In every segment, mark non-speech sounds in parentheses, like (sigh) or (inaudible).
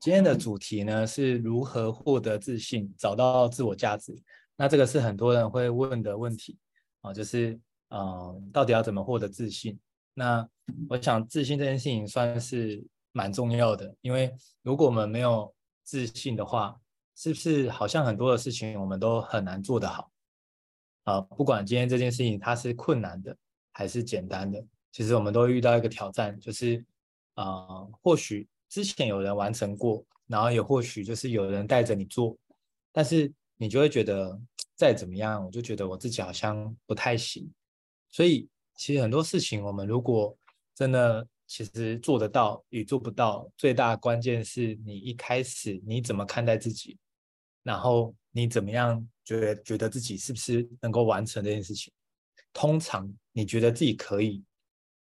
今天的主题呢，是如何获得自信，找到自我价值。那这个是很多人会问的问题啊，就是嗯、呃，到底要怎么获得自信？那我想自信这件事情算是蛮重要的，因为如果我们没有自信的话，是不是好像很多的事情我们都很难做得好？啊，不管今天这件事情它是困难的还是简单的，其实我们都会遇到一个挑战，就是啊、呃，或许之前有人完成过，然后也或许就是有人带着你做，但是你就会觉得再怎么样，我就觉得我自己好像不太行。所以其实很多事情，我们如果真的其实做得到与做不到，最大关键是你一开始你怎么看待自己，然后你怎么样。觉得觉得自己是不是能够完成这件事情？通常你觉得自己可以，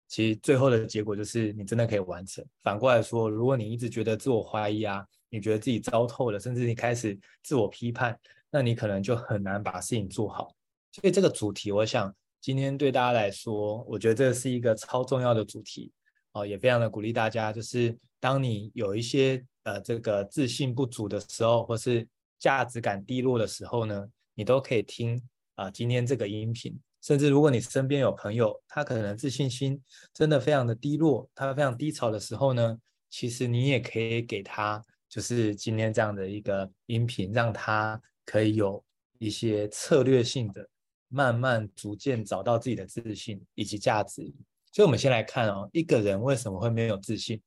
其实最后的结果就是你真的可以完成。反过来说，如果你一直觉得自我怀疑啊，你觉得自己糟透了，甚至你开始自我批判，那你可能就很难把事情做好。所以这个主题，我想今天对大家来说，我觉得这是一个超重要的主题哦，也非常的鼓励大家，就是当你有一些呃这个自信不足的时候，或是价值感低落的时候呢，你都可以听啊、今天这个音频，甚至如果你身边有朋友，他可能自信心真的非常的低落，他非常低潮的时候呢，其实你也可以给他，就是今天这样的一个音频，让他可以有一些策略性的，慢慢逐渐找到自己的自信以及价值。所以，我们先来看哦，一个人为什么会没有自信？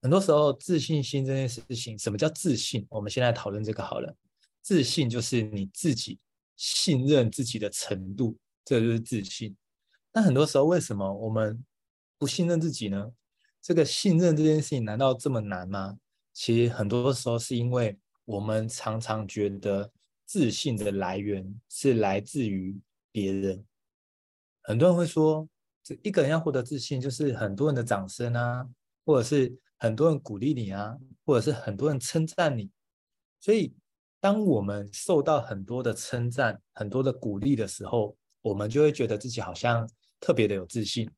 很多时候，自信心这件事情，什么叫自信？我们先来讨论这个好了。自信就是你自己信任自己的程度，这就是自信。那很多时候，为什么我们不信任自己呢？这个信任这件事情难道这么难吗？其实很多时候是因为我们常常觉得自信的来源是来自于别人。很多人会说，这一个人要获得自信，就是很多人的掌声啊，或者是很多人鼓励你啊，或者是很多人称赞你，所以。当我们受到很多的称赞、很多的鼓励的时候，我们就会觉得自己好像特别的有自信。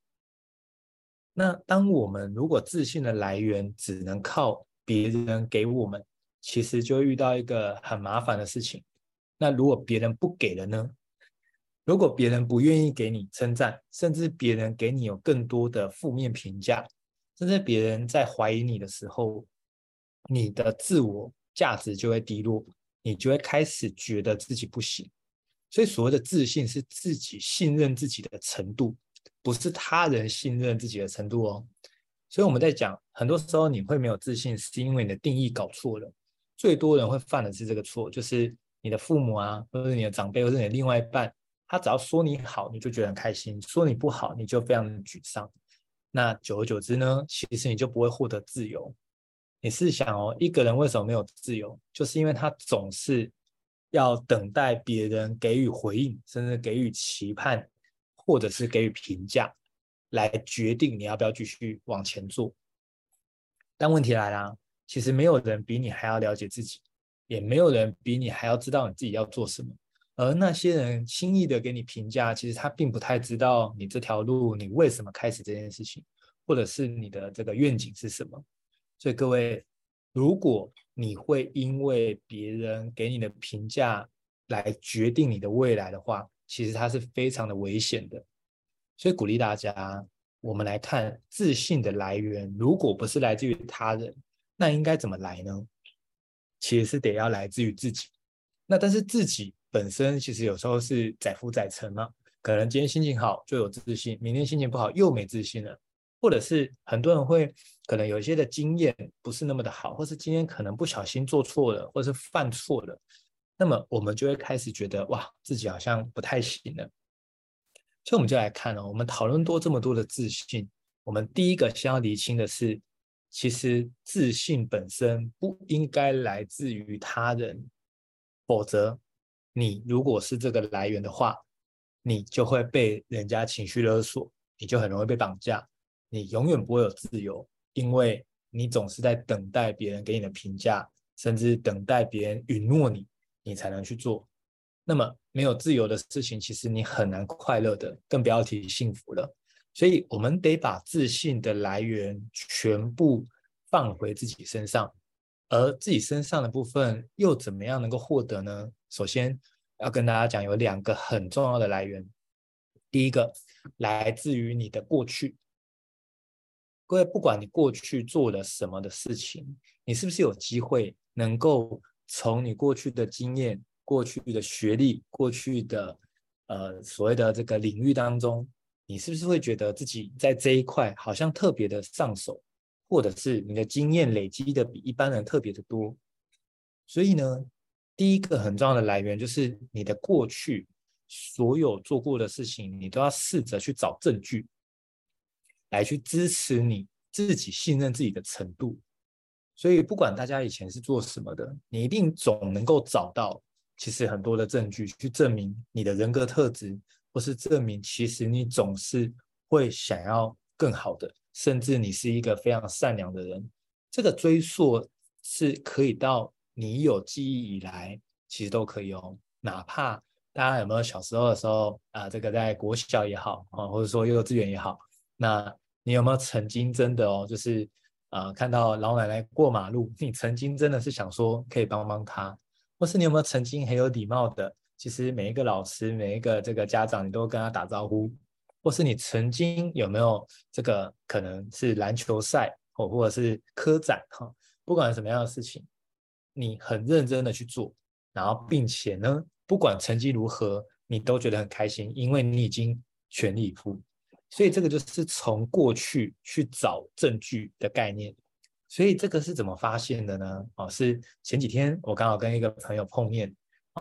那当我们如果自信的来源只能靠别人给我们，其实就会遇到一个很麻烦的事情。那如果别人不给了呢？如果别人不愿意给你称赞，甚至别人给你有更多的负面评价，甚至别人在怀疑你的时候，你的自我价值就会低落。你就会开始觉得自己不行，所以所谓的自信是自己信任自己的程度，不是他人信任自己的程度哦。所以我们在讲，很多时候你会没有自信，是因为你的定义搞错了。最多人会犯的是这个错，就是你的父母啊，或者你的长辈，或者你的另外一半，他只要说你好，你就觉得很开心；说你不好，你就非常沮丧。那久而久之呢，其实你就不会获得自由。你试想哦，一个人为什么没有自由？就是因为他总是要等待别人给予回应，甚至给予期盼，或者是给予评价，来决定你要不要继续往前做。但问题来了，其实没有人比你还要了解自己，也没有人比你还要知道你自己要做什么。而那些人轻易的给你评价，其实他并不太知道你这条路，你为什么开始这件事情，或者是你的这个愿景是什么。所以各位，如果你会因为别人给你的评价来决定你的未来的话，其实它是非常的危险的。所以鼓励大家，我们来看自信的来源，如果不是来自于他人，那应该怎么来呢？其实是得要来自于自己。那但是自己本身其实有时候是载浮载沉嘛，可能今天心情好就有自信，明天心情不好又没自信了。或者是很多人会可能有一些的经验不是那么的好，或是今天可能不小心做错了，或是犯错了，那么我们就会开始觉得哇，自己好像不太行了。所以我们就来看哦，我们讨论多这么多的自信，我们第一个先要厘清的是，其实自信本身不应该来自于他人，否则你如果是这个来源的话，你就会被人家情绪勒索，你就很容易被绑架。你永远不会有自由，因为你总是在等待别人给你的评价，甚至等待别人允诺你，你才能去做。那么没有自由的事情，其实你很难快乐的，更不要提幸福了。所以，我们得把自信的来源全部放回自己身上，而自己身上的部分又怎么样能够获得呢？首先要跟大家讲，有两个很重要的来源。第一个来自于你的过去，各位，不管你过去做了什么的事情，你是不是有机会能够从你过去的经验、过去的学历、过去的呃所谓的这个领域当中，你是不是会觉得自己在这一块好像特别的上手，或者是你的经验累积的比一般人特别的多？所以呢，第一个很重要的来源就是你的过去。所有做过的事情，你都要试着去找证据，来去支持你自己信任自己的程度。所以，不管大家以前是做什么的，你一定总能够找到其实很多的证据去证明你的人格特质，或是证明其实你总是会想要更好的，甚至你是一个非常善良的人。这个追溯是可以到你有记忆以来，其实都可以哦，哪怕。大家有没有小时候的时候啊、呃，这个在国小也好啊，或者说幼稚园也好，那你有没有曾经真的哦，就是啊、看到老奶奶过马路，你曾经真的是想说可以帮帮她，或是你有没有曾经很有礼貌的，其实每一个老师、每一个这个家长，你都跟他打招呼，或是你曾经有没有这个可能是篮球赛或或者是科展哈，不管什么样的事情，你很认真的去做，然后并且呢。不管成绩如何，你都觉得很开心，因为你已经全力以赴。所以这个就是从过去去找证据的概念。所以这个是怎么发现的呢？哦，是前几天我刚好跟一个朋友碰面，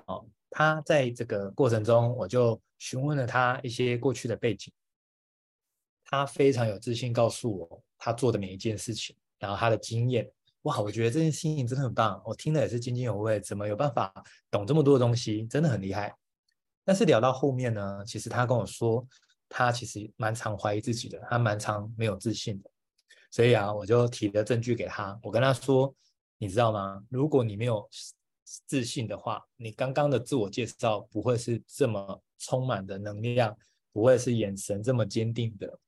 哦，他在这个过程中，我就询问了他一些过去的背景。他非常有自信告诉我他做的每一件事情，然后他的经验。哇，我觉得这件事情真的很棒，我听了也是津津有味。怎么有办法懂这么多的东西，真的很厉害。但是聊到后面呢，其实他跟我说，他其实蛮常怀疑自己的，他蛮常没有自信的。所以啊，我就提了证据给他，我跟他说，你知道吗？如果你没有自信的话，你刚刚的自我介绍不会是这么充满的能量，不会是眼神这么坚定的。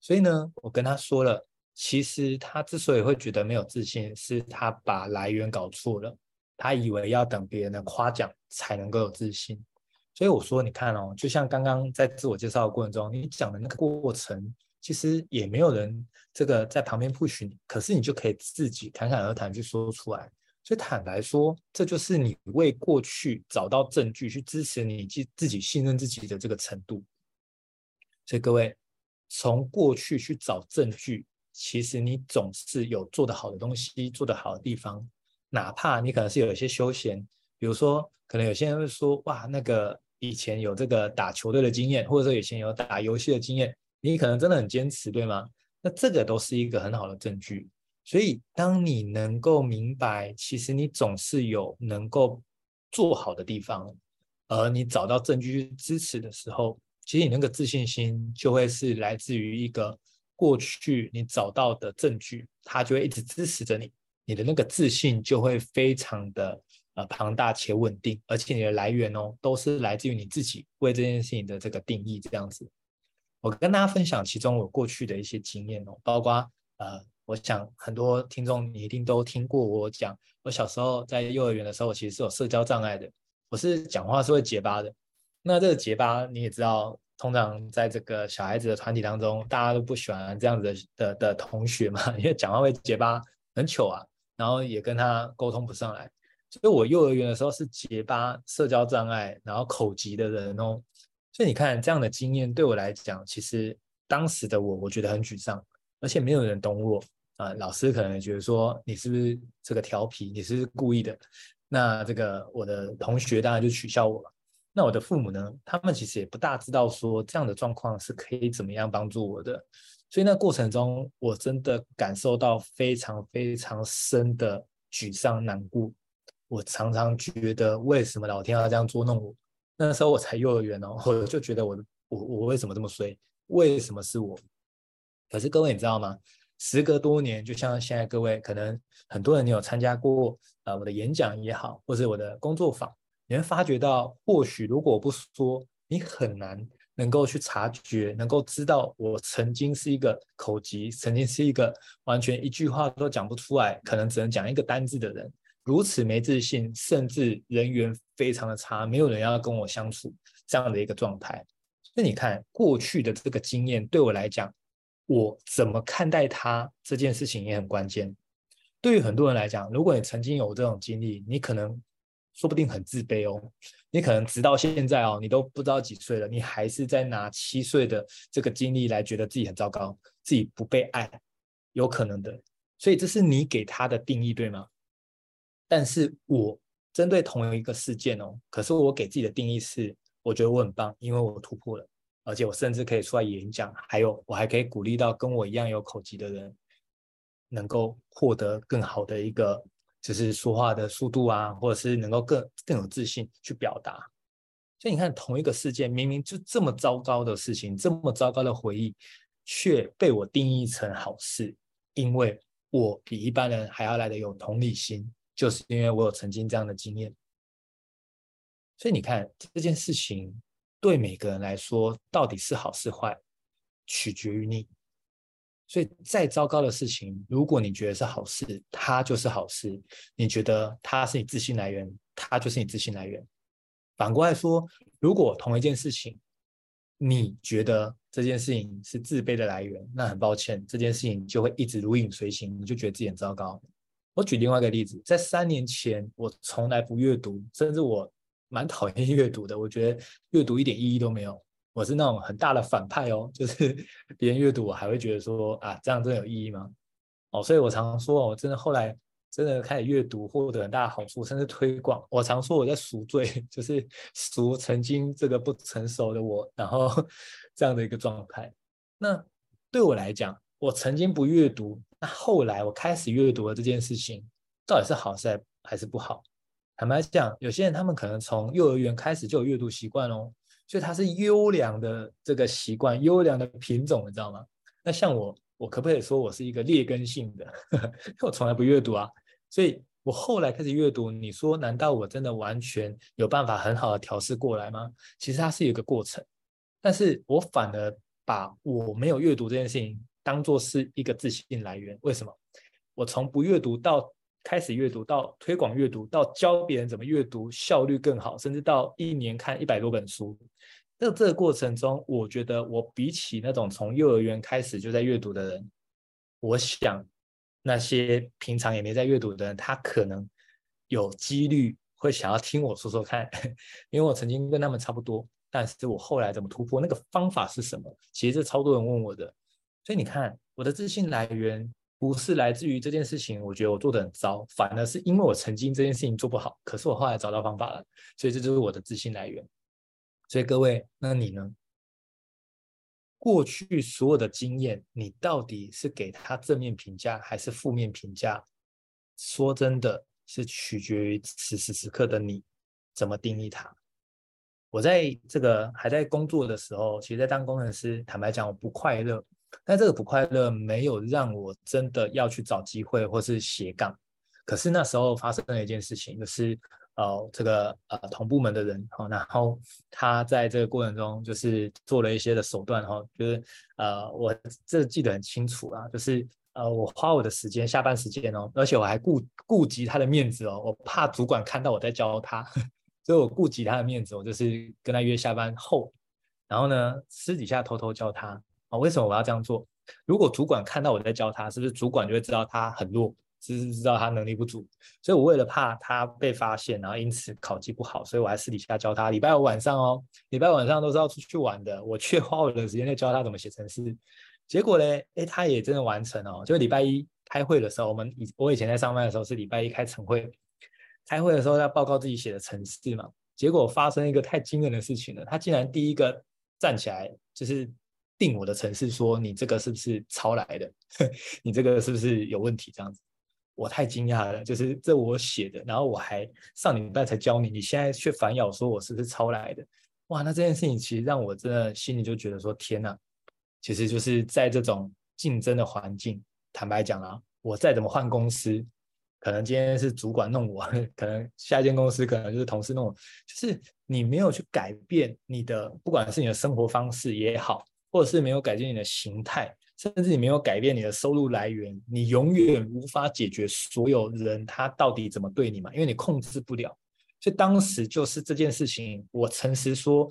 所以呢，我跟他说了。其实他之所以会觉得没有自信，是他把来源搞错了。他以为要等别人的夸奖才能够有自信。所以我说，你看哦，就像刚刚在自我介绍的过程中，你讲的那个过程，其实也没有人这个在旁边 push 你，可是你就可以自己侃侃而谈去说出来。所以坦白说，这就是你为过去找到证据去支持你自自己信任自己的这个程度。所以各位，从过去去找证据。其实你总是有做得好的东西，做得好的地方，哪怕你可能是有一些休闲，比如说，可能有些人会说，哇，那个以前有这个打球队的经验，或者说以前有打游戏的经验，你可能真的很坚持，对吗？那这个都是一个很好的证据。所以，当你能够明白，其实你总是有能够做好的地方，而你找到证据去支持的时候，其实你那个自信心就会是来自于一个。过去你找到的证据，它就会一直支持着你，你的那个自信就会非常的呃庞大且稳定，而且你的来源哦都是来自于你自己为这件事情的这个定义这样子。我跟大家分享其中我过去的一些经验哦，包括呃，我想很多听众你一定都听过我讲，我小时候在幼儿园的时候，其实是有社交障碍的，我是讲话是会结巴的。那这个结巴你也知道。通常在这个小孩子的团体当中，大家都不喜欢这样子的的的同学嘛，(laughs) 因为讲话会结巴，很糗啊，然后也跟他沟通不上来。所以我幼儿园的时候是结巴、社交障碍，然后口疾的人哦。所以你看这样的经验对我来讲，其实当时的我，我觉得很沮丧，而且没有人懂我啊、老师可能觉得说你是不是这个调皮，你是不是故意的？那这个我的同学当然就取笑我了。那我的父母呢？他们其实也不大知道说这样的状况是可以怎么样帮助我的，所以那过程中我真的感受到非常非常深的沮丧难过。我常常觉得为什么老天要这样捉弄我？那时候我才幼儿园哦，(laughs) 我就觉得我我我为什么这么衰？为什么是我？可是各位你知道吗？时隔多年，就像现在各位可能很多人你有参加过呃我的演讲也好，或是我的工作坊。你会发觉到，或许如果我不说，你很难能够去察觉，能够知道我曾经是一个口疾，曾经是一个完全一句话都讲不出来，可能只能讲一个单字的人，如此没自信，甚至人缘非常的差，没有人要跟我相处这样的一个状态。那你看过去的这个经验对我来讲，我怎么看待他这件事情也很关键。对于很多人来讲，如果你曾经有这种经历，你可能。说不定很自卑哦，你可能直到现在哦，你都不知道几岁了，你还是在拿七岁的这个经历来觉得自己很糟糕，自己不被爱，有可能的。所以这是你给他的定义，对吗？但是我针对同一个事件哦，可是我给自己的定义是，我觉得我很棒，因为我突破了，而且我甚至可以出来演讲，还有我还可以鼓励到跟我一样有口疾的人，能够获得更好的一个。就是说话的速度啊，或者是能够更更有自信去表达。所以你看，同一个事件，明明就这么糟糕的事情，这么糟糕的回忆，却被我定义成好事，因为我比一般人还要来的有同理心，就是因为我有曾经这样的经验。所以你看，这件事情对每个人来说，到底是好是坏，取决于你。所以再糟糕的事情，如果你觉得是好事，它就是好事；你觉得它是你自信来源，它就是你自信来源。反过来说，如果同一件事情，你觉得这件事情是自卑的来源，那很抱歉，这件事情就会一直如影随形，你就觉得自己很糟糕。我举另外一个例子，在三年前，我从来不阅读，甚至我蛮讨厌阅读的，我觉得阅读一点意义都没有。我是那种很大的反派哦，就是 (laughs) 别人阅读我还会觉得说啊，这样真的有意义吗？哦，所以我常常说，我真的后来真的开始阅读，获得很大的好处，甚至推广。我常说我在赎罪，(laughs) 就是赎曾经这个不成熟的我，然后 (laughs) 这样的一个状态。那对我来讲，我曾经不阅读，那后来我开始阅读了这件事情，到底是好事还是不好？坦白讲，有些人他们可能从幼儿园开始就有阅读习惯哦。所以它是优良的这个习惯，优良的品种，你知道吗？那像我，我可不可以说我是一个劣根性的？呵呵，我从来不阅读啊。所以我后来开始阅读，你说难道我真的完全有办法很好的调试过来吗？其实它是有一个过程，但是我反而把我没有阅读这件事情当做是一个自信来源。为什么？我从不阅读到开始阅读，到推广阅读，到教别人怎么阅读效率更好，甚至到一年看一百多本书。那这个过程中，我觉得我比起那种从幼儿园开始就在阅读的人，我想那些平常也没在阅读的人，他可能有几率会想要听我说说看，(laughs) 因为我曾经跟他们差不多。但是我后来怎么突破，那个方法是什么？其实这超多人问我的。所以你看，我的自信来源不是来自于这件事情，我觉得我做得很糟，反而是因为我曾经这件事情做不好，可是我后来找到方法了，所以这就是我的自信来源。所以各位，那你呢？过去所有的经验，你到底是给他正面评价还是负面评价？说真的，是取决于此时此刻的你怎么定义它。我在这个还在工作的时候，其实，在当工程师，坦白讲，我不快乐。但这个不快乐没有让我真的要去找机会或是斜杠。可是那时候发生了一件事情，就是。呃，这个呃同部门的人哈，然后他在这个过程中就是做了一些的手段哈，就是呃我这记得很清楚啊，就是呃我花我的时间下班时间哦，而且我还顾顾及他的面子哦，我怕主管看到我在教他，(laughs) 所以我顾及他的面子，我就是跟他约下班后，然后呢私底下偷偷教他啊，为什么我要这样做？如果主管看到我在教他，是不是主管就会知道他很弱？只是知道他能力不足，所以我为了怕他被发现，然后因此考绩不好，所以我还私底下教他。礼拜五晚上哦，礼拜五晚上都是要出去玩的，我却花我的时间在教他怎么写程式。结果呢，诶，他也真的完成哦。就礼拜一开会的时候，我们以我以前在上班的时候是礼拜一开晨会，开会的时候要报告自己写的程式嘛。结果发生一个太惊人的事情了，他竟然第一个站起来就是定我的程式，说你这个是不是抄来的？(laughs) 你这个是不是有问题？这样子。我太惊讶了，就是这我写的，然后我还上礼拜才教你，你现在却反咬说我是不是抄来的？哇，那这件事情其实让我真的心里就觉得说天哪，其实就是在这种竞争的环境，坦白讲啊，我再怎么换公司，可能今天是主管弄我，(laughs) 可能下一间公司可能就是同事弄我，就是你没有去改变你的，不管是你的生活方式也好，或者是没有改变你的形态，甚至你没有改变你的收入来源，你永远无法解决所有人他到底怎么对你嘛，因为你控制不了。所以当时就是这件事情，我诚实说，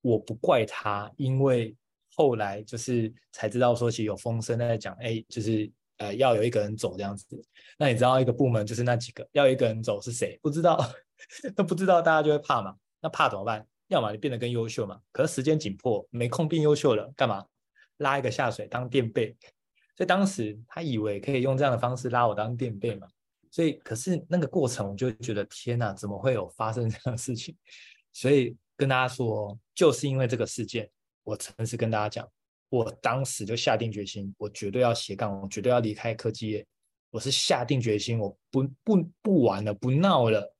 我不怪他，因为后来就是才知道说，其实有风声在讲，哎，就是。呃，要有一个人走这样子，那你知道一个部门就是那几个，要一个人走是谁？不知道，(laughs) 都不知道，大家就会怕嘛。那怕怎么办？要么你变得更优秀嘛。可是时间紧迫，没空变优秀了，干嘛？拉一个下水当垫背。所以当时他以为可以用这样的方式拉我当垫背嘛。所以可是那个过程，我就觉得天哪，怎么会有发生这样的事情？所以跟大家说，就是因为这个事件，我诚实跟大家讲。我当时就下定决心，我绝对要斜杠，我绝对要离开科技业。我是下定决心，我不不不玩了，不闹了。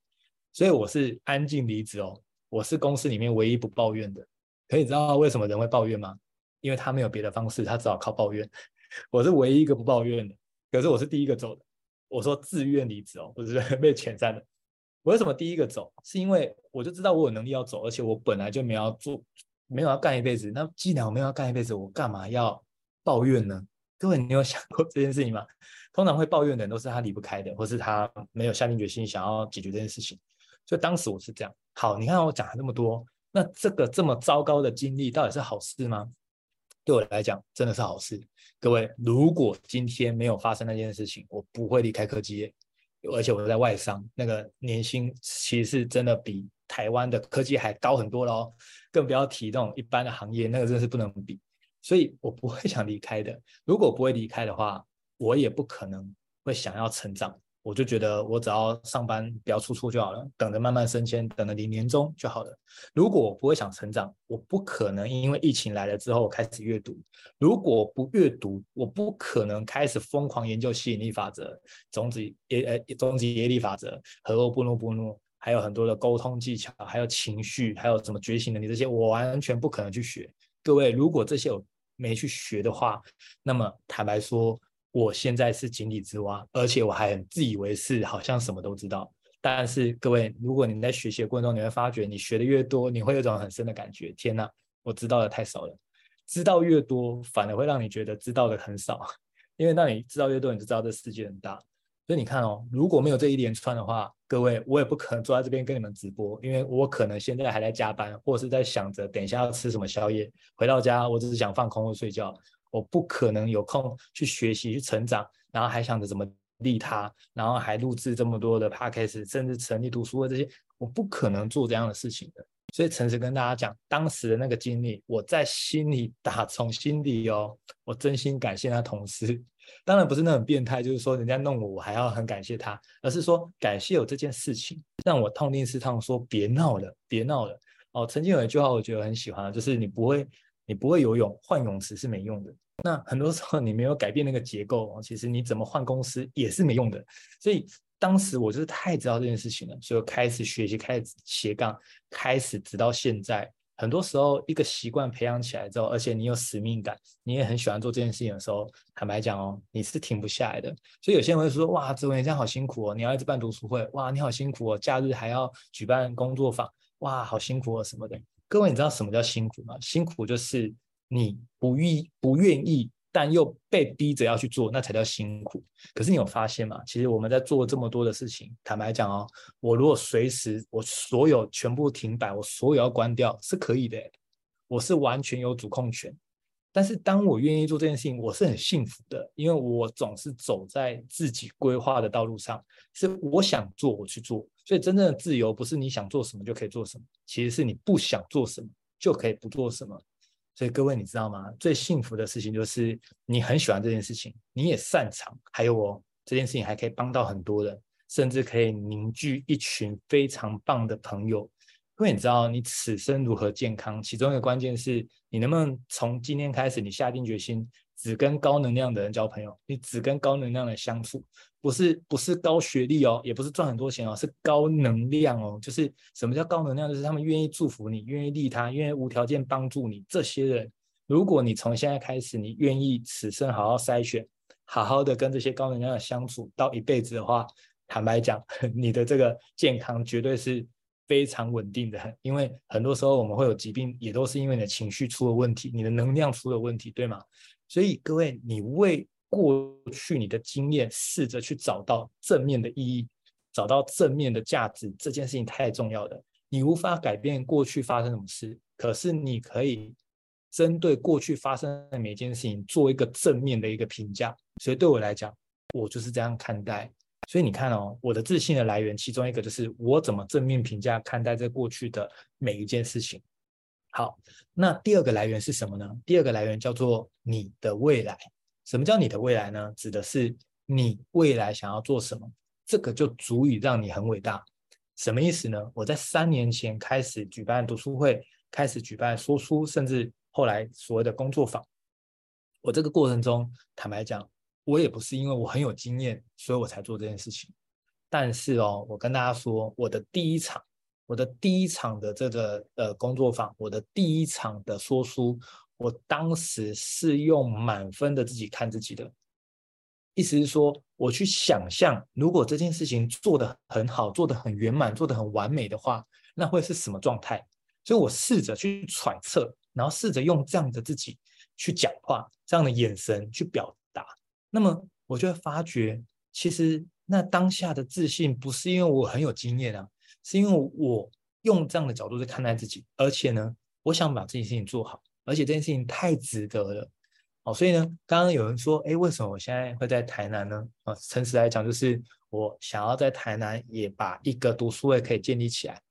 所以我是安静离职哦。我是公司里面唯一不抱怨的。可以知道为什么人会抱怨吗？因为他没有别的方式，他只好靠抱怨。我是唯一一个不抱怨的。可是我是第一个走的。我说自愿离职哦，不是 (laughs) 被遣散的。我为什么第一个走？是因为我就知道我有能力要走，而且我本来就没有要做。没有要干一辈子，那既然我没有要干一辈子，我干嘛要抱怨呢？各位，你有想过这件事情吗？通常会抱怨的人都是他离不开的，或是他没有下定决心想要解决这件事情。所以当时我是这样。好，你看我讲了那么多，那这个这么糟糕的经历到底是好事吗？对我来讲，真的是好事。各位，如果今天没有发生那件事情，我不会离开科技业，而且我在外商，那个年薪其实是真的比台湾的科技还高很多喽。更不要提那种一般的行业，那个真的是不能比，所以我不会想离开的。如果不会离开的话，我也不可能会想要成长。我就觉得我只要上班不要出错就好了，等着慢慢升迁，等着领年终就好了。如果我不会想成长，我不可能因为疫情来了之后开始阅读。如果不阅读，我不可能开始疯狂研究吸引力法则、终极耶呃终极业力法则、和欧波诺波诺。还有很多的沟通技巧，还有情绪，还有什么觉醒能力，这些我完全不可能去学。各位，如果这些我没去学的话，那么坦白说，我现在是井底之蛙，而且我还很自以为是，好像什么都知道。但是各位，如果你在学习的过程中，你会发觉，你学的越多，你会有一种很深的感觉：天哪，我知道的太少了。知道越多，反而会让你觉得知道的很少，因为当你知道越多，你就知道这世界很大。所以你看哦，如果没有这一连串的话，各位，我也不可能坐在这边跟你们直播，因为我可能现在还在加班，或者是在想着等一下要吃什么宵夜。回到家，我只是想放空或睡觉，我不可能有空去学习、去成长，然后还想着怎么利他，然后还录制这么多的 podcast，甚至成立读书会这些，我不可能做这样的事情的。所以诚实跟大家讲，当时的那个经历，我在心里打从心底哦，我真心感谢他同事。当然不是那种变态，就是说人家弄我，我还要很感谢他，而是说感谢有这件事情，让我痛定思痛，说别闹了，别闹了。哦，曾经有一句话我觉得很喜欢，就是你不会，你不会游泳，换泳池是没用的。那很多时候你没有改变那个结构，其实你怎么换公司也是没用的。所以当时我就是太知道这件事情了，所以开始学习，开始斜杠，开始直到现在。很多时候，一个习惯培养起来之后，而且你有使命感，你也很喜欢做这件事情的时候，坦白讲哦，你是停不下来的。所以有些人会说：“哇，哲维你这样好辛苦哦，你要一直办读书会，哇，你好辛苦哦，假日还要举办工作坊，哇，好辛苦哦什么的。”各位，你知道什么叫辛苦吗？辛苦就是你不愿不愿意。但又被逼着要去做，那才叫辛苦。可是你有发现吗？其实我们在做这么多的事情，坦白讲哦，我如果随时我所有全部停摆，我所有要关掉是可以的，我是完全有主控权。但是当我愿意做这件事情，我是很幸福的，因为我总是走在自己规划的道路上，是我想做我去做。所以真正的自由不是你想做什么就可以做什么，其实是你不想做什么就可以不做什么。所以各位，你知道吗？最幸福的事情就是你很喜欢这件事情，你也擅长，还有哦，这件事情还可以帮到很多人，甚至可以凝聚一群非常棒的朋友。因为你知道，你此生如何健康，其中一个关键是你能不能从今天开始，你下定决心。只跟高能量的人交朋友，你只跟高能量的相处，不是不是高学历哦，也不是赚很多钱哦，是高能量哦。就是什么叫高能量？就是他们愿意祝福你，愿意利他，愿意无条件帮助你。这些人，如果你从现在开始，你愿意此生好好筛选，好好的跟这些高能量的相处到一辈子的话，坦白讲，(laughs) 你的这个健康绝对是非常稳定的，因为很多时候我们会有疾病，也都是因为你的情绪出了问题，你的能量出了问题，对吗？所以各位，你为过去你的经验试着去找到正面的意义，找到正面的价值，这件事情太重要了。你无法改变过去发生什么事，可是你可以针对过去发生的每件事情做一个正面的一个评价。所以对我来讲，我就是这样看待。所以你看哦，我的自信的来源，其中一个就是我怎么正面评价看待这过去的每一件事情。好，那第二个来源是什么呢？第二个来源叫做你的未来。什么叫你的未来呢？指的是你未来想要做什么，这个就足以让你很伟大。什么意思呢？我在三年前开始举办读书会，开始举办说书，甚至后来所谓的工作坊。我这个过程中，坦白讲。我也不是因为我很有经验，所以我才做这件事情。但是哦，我跟大家说，我的第一场，我的第一场的这个呃工作坊，我的第一场的说书，我当时是用满分的自己看自己的。意思是说，我去想象，如果这件事情做得很好，做得很圆满，做得很完美的话，那会是什么状态？所以我试着去揣测，然后试着用这样的自己去讲话，这样的眼神去表。那么我就会发觉，其实那当下的自信不是因为我很有经验啊，是因为我用这样的角度去看待自己，而且呢，我想把这件事情做好，而且这件事情太值得了。好，所以呢，刚刚有人说，哎，为什么我现在会在台南呢？啊，诚实来讲，就是我想要在台南也把一个读书会可以建立起来。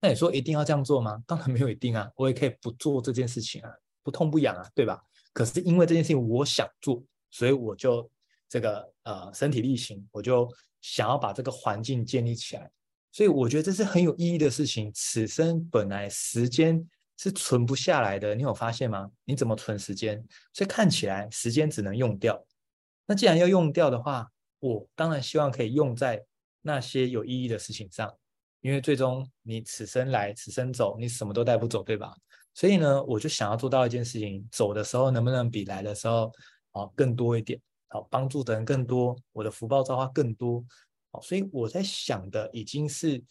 那你说一定要这样做吗？当然没有一定啊，我也可以不做这件事情啊，不痛不痒啊，对吧？可是因为这件事情我想做。所以我就这个呃身体力行，我就想要把这个环境建立起来。所以我觉得这是很有意义的事情。此生本来时间是存不下来的，你有发现吗？你怎么存时间？所以看起来时间只能用掉。那既然要用掉的话，我当然希望可以用在那些有意义的事情上。因为最终你此生来，此生走，你什么都带不走，对吧？所以呢，我就想要做到一件事情：走的时候能不能比来的时候。好，更多一点，好，帮助的人更多，我的福报造化更多，好，所以我在想的已经是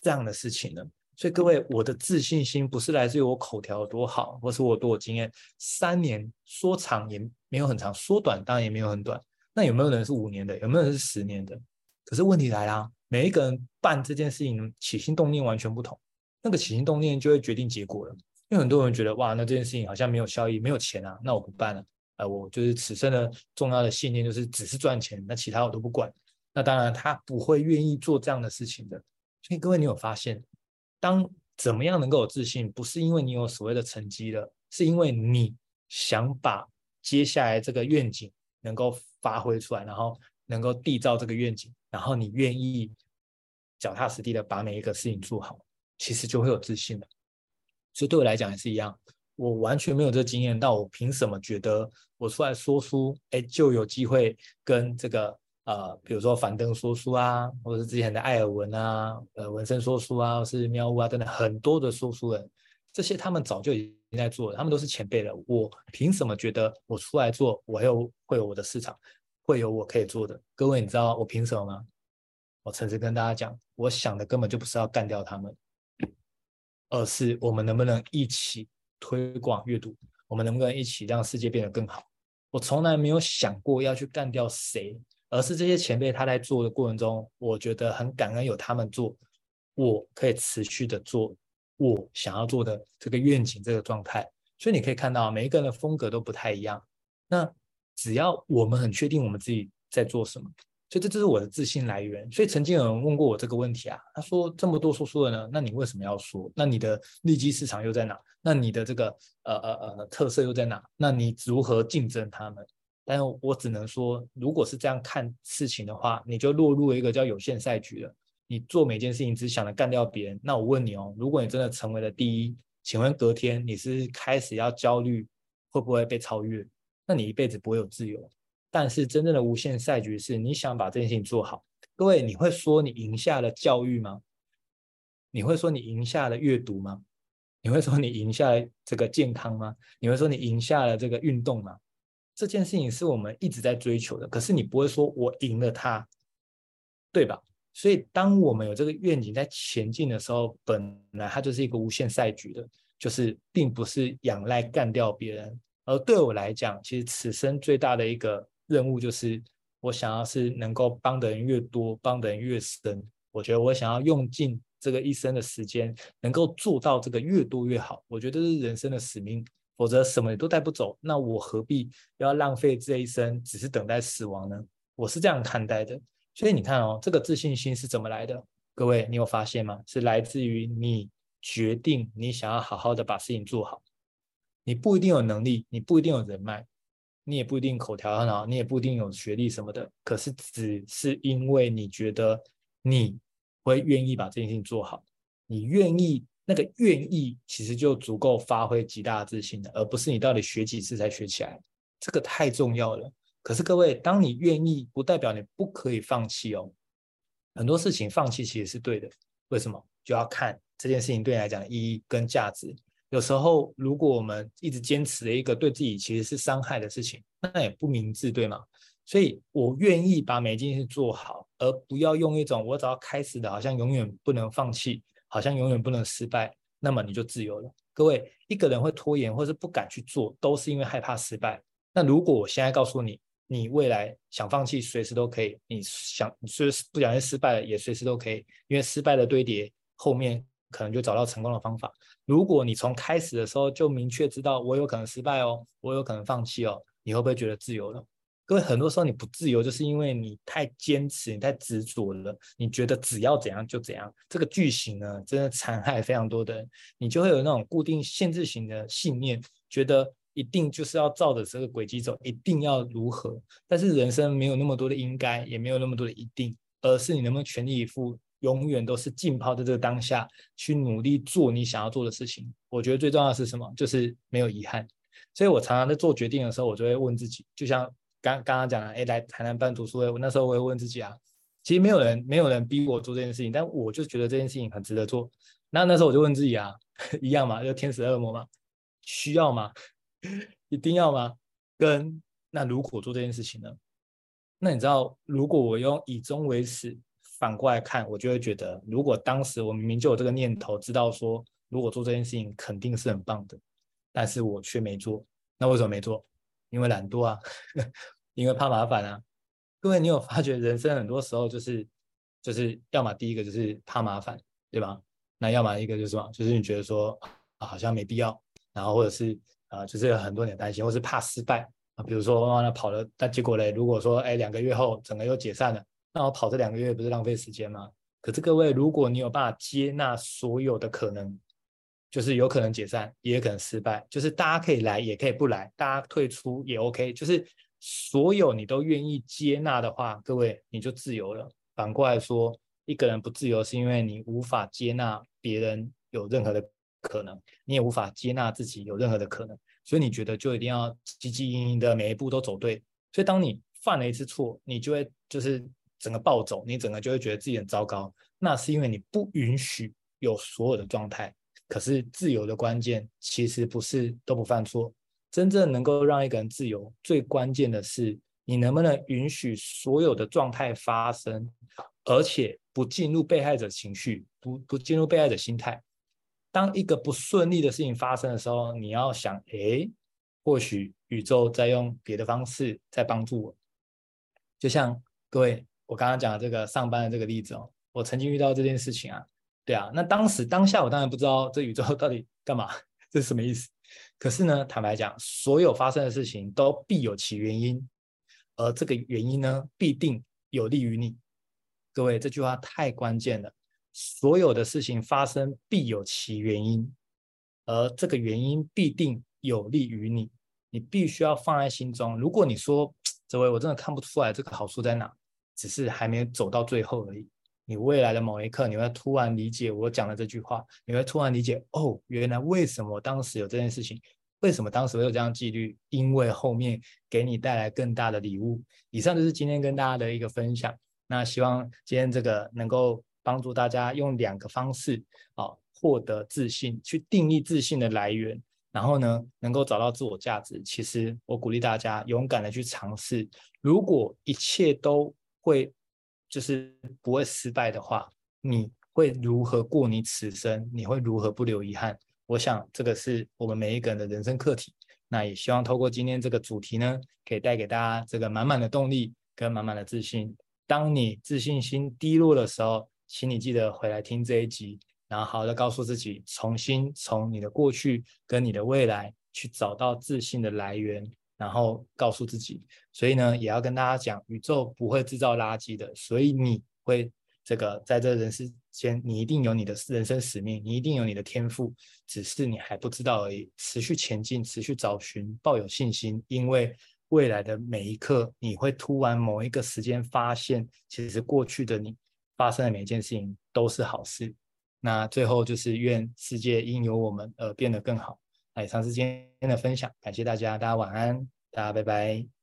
这样的事情了。所以各位，我的自信心不是来自于我口条有多好，或是我多有经验。三年说长也没有很长，说短当然也没有很短。那有没有人是五年的？有没有人是十年的？可是问题来了，每一个人办这件事情起心动念完全不同，那个起心动念就会决定结果了。因为很多人觉得哇，那这件事情好像没有效益，没有钱啊，那我不办了。呃，我就是此生的重要的信念，就是只是赚钱，那其他我都不管。那当然，他不会愿意做这样的事情的。所以各位，你有发现，当怎么样能够有自信，不是因为你有所谓的成绩了，是因为你想把接下来这个愿景能够发挥出来，然后能够缔造这个愿景，然后你愿意脚踏实地的把每一个事情做好，其实就会有自信了。所以对我来讲也是一样。我完全没有这经验，但我凭什么觉得我出来说书，哎，就有机会跟这个呃，比如说樊登说书啊，或者是之前的艾尔文啊，呃，文森说书啊，或是喵呜啊等等很多的说书人，这些他们早就已经在做了，他们都是前辈了。我凭什么觉得我出来做，我还有会有我的市场，会有我可以做的？各位，你知道我凭什么吗？我诚实跟大家讲，我想的根本就不是要干掉他们，而是我们能不能一起。推广阅读，我们能不能一起让世界变得更好？我从来没有想过要去干掉谁，而是这些前辈他在做的过程中，我觉得很感恩有他们做，我可以持续的做我想要做的这个愿景这个状态。所以你可以看到，每一个人的风格都不太一样。那只要我们很确定我们自己在做什么。所以这就是我的自信来源。所以曾经有人问过我这个问题啊，他说：“这么多说书的呢，那你为什么要说？那你的利基市场又在哪？那你的这个呃呃呃特色又在哪？那你如何竞争他们？”但是我只能说，如果是这样看事情的话，你就落入了一个叫有限赛局了。你做每件事情只想着干掉别人。那我问你哦，如果你真的成为了第一，请问隔天你是开始要焦虑会不会被超越？那你一辈子不会有自由。但是真正的无限赛局是你想把这件事情做好。各位，你会说你赢下了教育吗？你会说你赢下了阅读吗？你会说你赢下了这个健康吗？你会说你赢下了这个运动吗？这件事情是我们一直在追求的。可是你不会说我赢了它，对吧？所以当我们有这个愿景在前进的时候，本来它就是一个无限赛局的，就是并不是仰赖干掉别人。而对我来讲，其实此生最大的一个任务就是，我想要是能够帮的人越多，帮的人越深。我觉得我想要用尽这个一生的时间，能够做到这个越多越好。我觉得这是人生的使命，否则什么也都带不走。那我何必要浪费这一生，只是等待死亡呢？我是这样看待的。所以你看哦，这个自信心是怎么来的？各位，你有发现吗？是来自于你决定你想要好好的把事情做好。你不一定有能力，你不一定有人脉，你也不一定口条很好，你也不一定有学历什么的。可是只是因为你觉得你会愿意把这件事情做好，你愿意那个愿意，其实就足够发挥极大的自信了，而不是你到底学几次才学起来。这个太重要了。可是各位，当你愿意，不代表你不可以放弃哦。很多事情放弃其实是对的。为什么？就要看这件事情对你来讲的意义跟价值。有时候，如果我们一直坚持了一个对自己其实是伤害的事情，那也不明智，对吗？所以我愿意把每件事做好，而不要用一种我只要开始的，好像永远不能放弃，好像永远不能失败，那么你就自由了。各位，一个人会拖延或是不敢去做，都是因为害怕失败。那如果我现在告诉你，你未来想放弃，随时都可以；你想，你随时不小心失败了，也随时都可以，因为失败的堆叠后面。可能就找到成功的方法。如果你从开始的时候就明确知道我有可能失败哦，我有可能放弃哦，你会不会觉得自由了？各位，很多时候你不自由，就是因为你太坚持，你太执着了。你觉得只要怎样就怎样，这个句型呢，真的残害非常多的人。你就会有那种固定限制型的信念，觉得一定就是要照着这个轨迹走，一定要如何。但是人生没有那么多的应该，也没有那么多的一定，而是你能不能全力以赴。永远都是浸泡在这个当下，去努力做你想要做的事情。我觉得最重要的是什么？就是没有遗憾。所以我常常在做决定的时候，我就会问自己，就像刚刚刚讲的，哎，来台南办读书会，我那时候我会问自己啊，其实没有人没有人逼我做这件事情，但我就觉得这件事情很值得做。那那时候我就问自己啊，(laughs) 一样嘛，就天使恶魔嘛，需要吗？一定要吗？跟那如果做这件事情呢？那你知道，如果我用以终为始。反过来看，我就会觉得，如果当时我明明就有这个念头，知道说如果做这件事情肯定是很棒的，但是我却没做，那为什么没做？因为懒惰啊，(laughs) 因为怕麻烦啊。各位，你有发觉人生很多时候就是就是，要么第一个就是怕麻烦，对吧？那要么一个就是什么？就是你觉得说啊，好像没必要，然后或者是啊，就是有很多点担心，或是怕失败啊，比如说那跑了，但结果嘞，如果说哎两个月后整个又解散了。那我跑这两个月不是浪费时间吗？可是各位，如果你有办法接纳所有的可能，就是有可能解散，也可能失败，就是大家可以来，也可以不来，大家退出也 OK，就是所有你都愿意接纳的话，各位你就自由了。反过来说，一个人不自由，是因为你无法接纳别人有任何的可能，你也无法接纳自己有任何的可能，所以你觉得就一定要汲汲营营的每一步都走对。所以当你犯了一次错，你就会就是。整个暴走，你整个就会觉得自己很糟糕。那是因为你不允许有所有的状态。可是自由的关键其实不是都不犯错，真正能够让一个人自由，最关键的是你能不能允许所有的状态发生，而且不进入被害者情绪，不不进入被害者心态。当一个不顺利的事情发生的时候，你要想，诶，或许宇宙在用别的方式在帮助我。就像各位。我刚刚讲的这个上班的这个例子哦，我曾经遇到这件事情啊，对啊，那当时当下我当然不知道这宇宙到底干嘛，这是什么意思？可是呢，坦白讲，所有发生的事情都必有其原因，而这个原因呢，必定有利于你。各位，这句话太关键了，所有的事情发生必有其原因，而这个原因必定有利于你，你必须要放在心中。如果你说 (tsk) 这位我真的看不出来这个好处在哪？只是还没走到最后而已。你未来的某一刻，你会突然理解我讲的这句话，你会突然理解哦，原来为什么当时有这件事情，为什么当时会有这样纪律？因为后面给你带来更大的礼物。以上就是今天跟大家的一个分享。那希望今天这个能够帮助大家用两个方式啊，获得自信，去定义自信的来源，然后呢，能够找到自我价值。其实我鼓励大家勇敢的去尝试，如果一切都会就是不会失败的话，你会如何过你此生？你会如何不留遗憾？我想这个是我们每一个人的人生课题。那也希望透过今天这个主题呢，可以带给大家这个满满的动力跟满满的自信。当你自信心低落的时候，请你记得回来听这一集，然后好好的告诉自己，重新从你的过去跟你的未来去找到自信的来源。然后告诉自己，所以呢，也要跟大家讲，宇宙不会制造垃圾的，所以你会这个在这人世间，你一定有你的人生使命，你一定有你的天赋，只是你还不知道而已。持续前进，持续找寻，抱有信心，因为未来的每一刻，你会突然某一个时间发现，其实过去的你发生的每一件事情都是好事。那最后就是愿世界因有我们而变得更好。以上是今天的分享，感谢大家，大家晚安，大家拜拜。